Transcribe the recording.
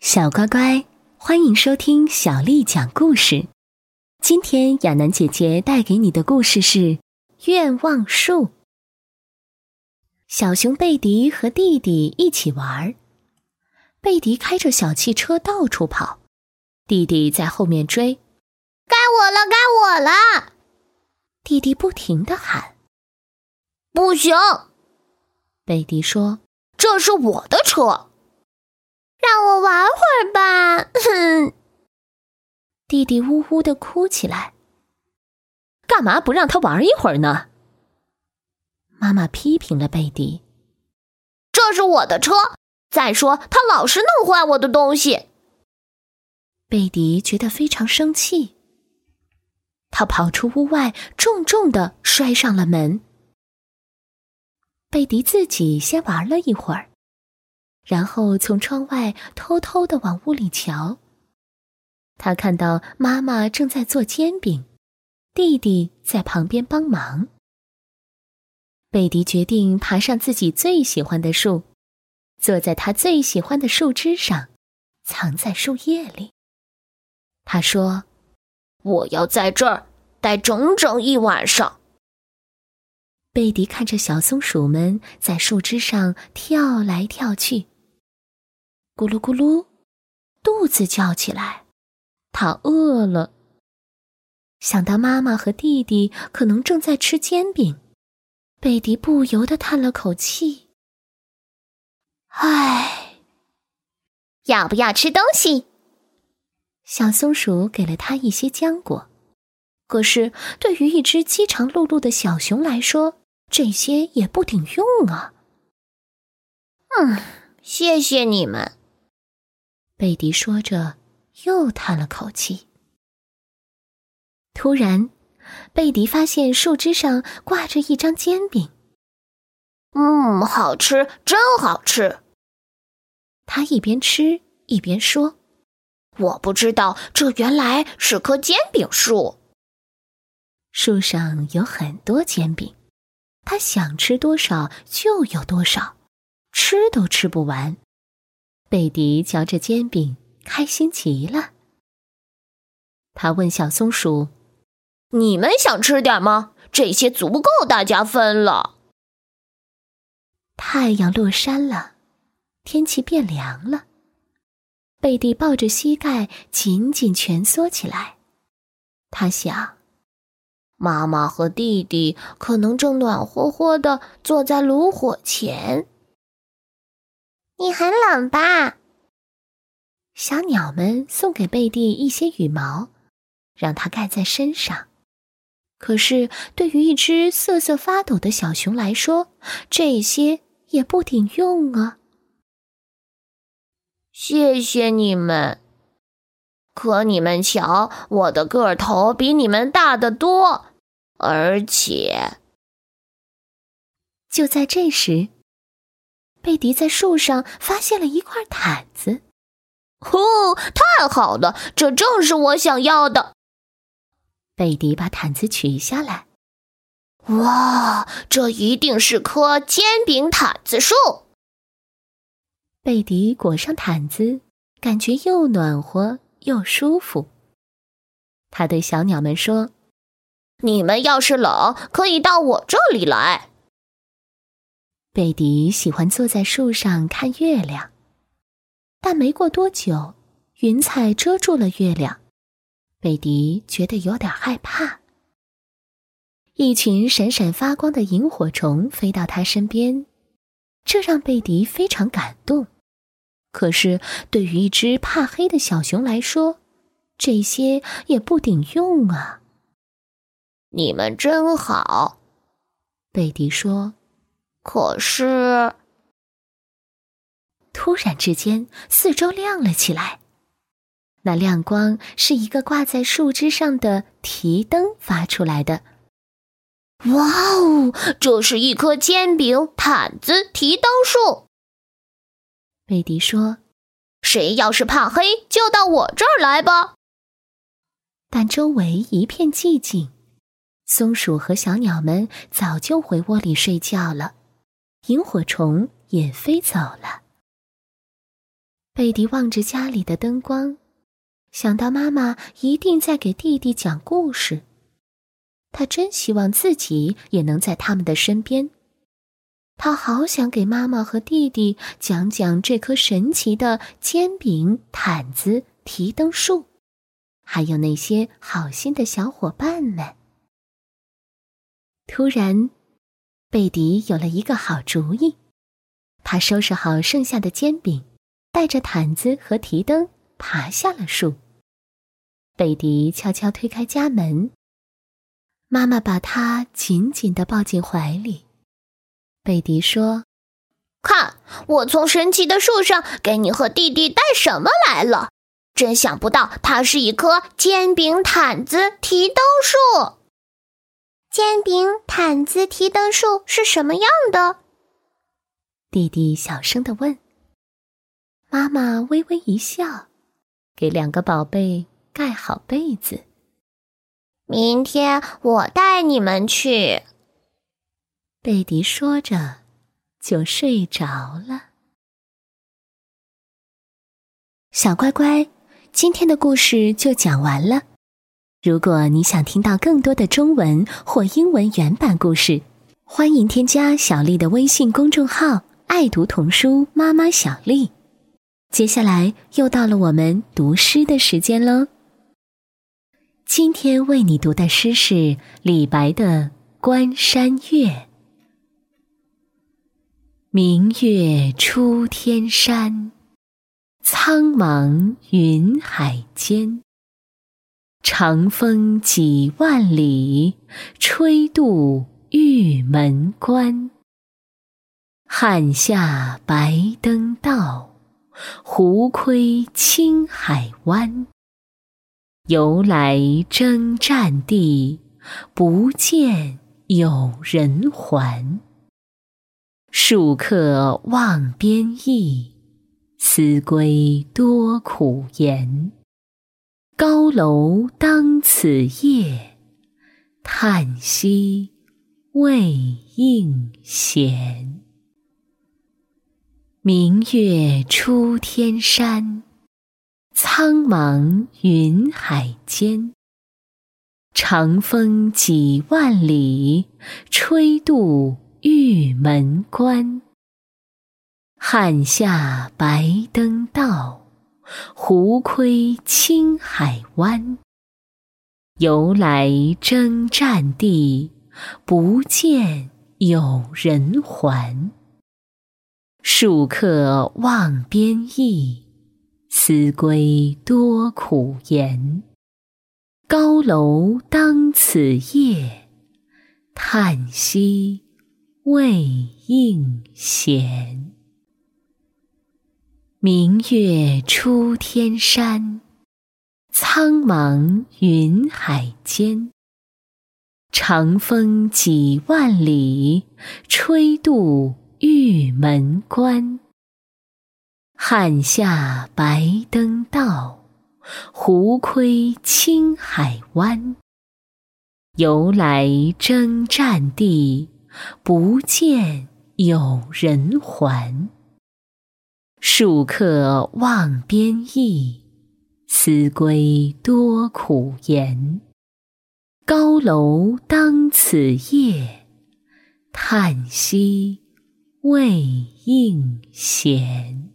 小乖乖，欢迎收听小丽讲故事。今天亚楠姐姐带给你的故事是《愿望树》。小熊贝迪和弟弟一起玩，贝迪开着小汽车到处跑，弟弟在后面追。该我了，该我了！弟弟不停的喊。不行，贝迪说：“这是我的车。”让我玩会儿吧，哼！弟弟呜呜的哭起来。干嘛不让他玩一会儿呢？妈妈批评了贝迪。这是我的车，再说他老是弄坏我的东西。贝迪觉得非常生气，他跑出屋外，重重的摔上了门。贝迪自己先玩了一会儿。然后从窗外偷偷的往屋里瞧。他看到妈妈正在做煎饼，弟弟在旁边帮忙。贝迪决定爬上自己最喜欢的树，坐在他最喜欢的树枝上，藏在树叶里。他说：“我要在这儿待整整一晚上。”贝迪看着小松鼠们在树枝上跳来跳去。咕噜咕噜，肚子叫起来，他饿了。想到妈妈和弟弟可能正在吃煎饼，贝迪不由得叹了口气：“唉，要不要吃东西？”小松鼠给了他一些浆果，可是对于一只饥肠辘辘的小熊来说，这些也不顶用啊。嗯，谢谢你们。贝迪说着，又叹了口气。突然，贝迪发现树枝上挂着一张煎饼。嗯，好吃，真好吃。他一边吃一边说：“我不知道这原来是棵煎饼树。树上有很多煎饼，他想吃多少就有多少，吃都吃不完。”贝迪嚼着煎饼，开心极了。他问小松鼠：“你们想吃点吗？这些足够大家分了。”太阳落山了，天气变凉了。贝蒂抱着膝盖，紧紧蜷缩起来。他想，妈妈和弟弟可能正暖和和的坐在炉火前。你很冷吧？小鸟们送给贝蒂一些羽毛，让它盖在身上。可是，对于一只瑟瑟发抖的小熊来说，这些也不顶用啊。谢谢你们，可你们瞧，我的个头比你们大得多，而且……就在这时。贝迪在树上发现了一块毯子，哦，太好了，这正是我想要的。贝迪把毯子取下来，哇，这一定是棵煎饼毯子树。贝迪裹上毯子，感觉又暖和又舒服。他对小鸟们说：“你们要是冷，可以到我这里来。”贝迪喜欢坐在树上看月亮，但没过多久，云彩遮住了月亮，贝迪觉得有点害怕。一群闪闪发光的萤火虫飞到他身边，这让贝迪非常感动。可是，对于一只怕黑的小熊来说，这些也不顶用啊。你们真好，贝迪说。可是，突然之间，四周亮了起来。那亮光是一个挂在树枝上的提灯发出来的。哇哦，这是一棵煎饼毯子提灯树。贝迪说：“谁要是怕黑，就到我这儿来吧。”但周围一片寂静，松鼠和小鸟们早就回窝里睡觉了。萤火虫也飞走了。贝迪望着家里的灯光，想到妈妈一定在给弟弟讲故事，他真希望自己也能在他们的身边。他好想给妈妈和弟弟讲讲这棵神奇的煎饼毯子提灯树，还有那些好心的小伙伴们。突然，贝迪有了一个好主意，他收拾好剩下的煎饼，带着毯子和提灯爬下了树。贝迪悄悄推开家门，妈妈把他紧紧的抱进怀里。贝迪说：“看，我从神奇的树上给你和弟弟带什么来了？真想不到，它是一棵煎饼毯子提灯树。煎饼毯子提灯树是什么样的？”弟弟小声的问。妈妈微微一笑，给两个宝贝盖好被子。明天我带你们去。贝迪说着，就睡着了。小乖乖，今天的故事就讲完了。如果你想听到更多的中文或英文原版故事，欢迎添加小丽的微信公众号“爱读童书妈妈小丽”。接下来又到了我们读诗的时间喽。今天为你读的诗是李白的《关山月》。明月出天山，苍茫云海间。长风几万里，吹度玉门关。汉下白登道，胡窥青海湾。由来征战地，不见有人还。戍客望边邑，思归多苦颜。高楼当此夜，叹息未应闲。明月出天山，苍茫云海间。长风几万里，吹度。玉门关，汉下白登道，胡窥青海湾。由来征战地，不见有人还。戍客望边邑，思归多苦颜。高楼当此夜，叹息。未应闲。明月出天山，苍茫云海间。长风几万里，吹度玉门关。汉下白登道，胡窥青海湾。由来征战地。不见有人还，戍客望边邑，思归多苦颜。高楼当此夜，叹息未应闲。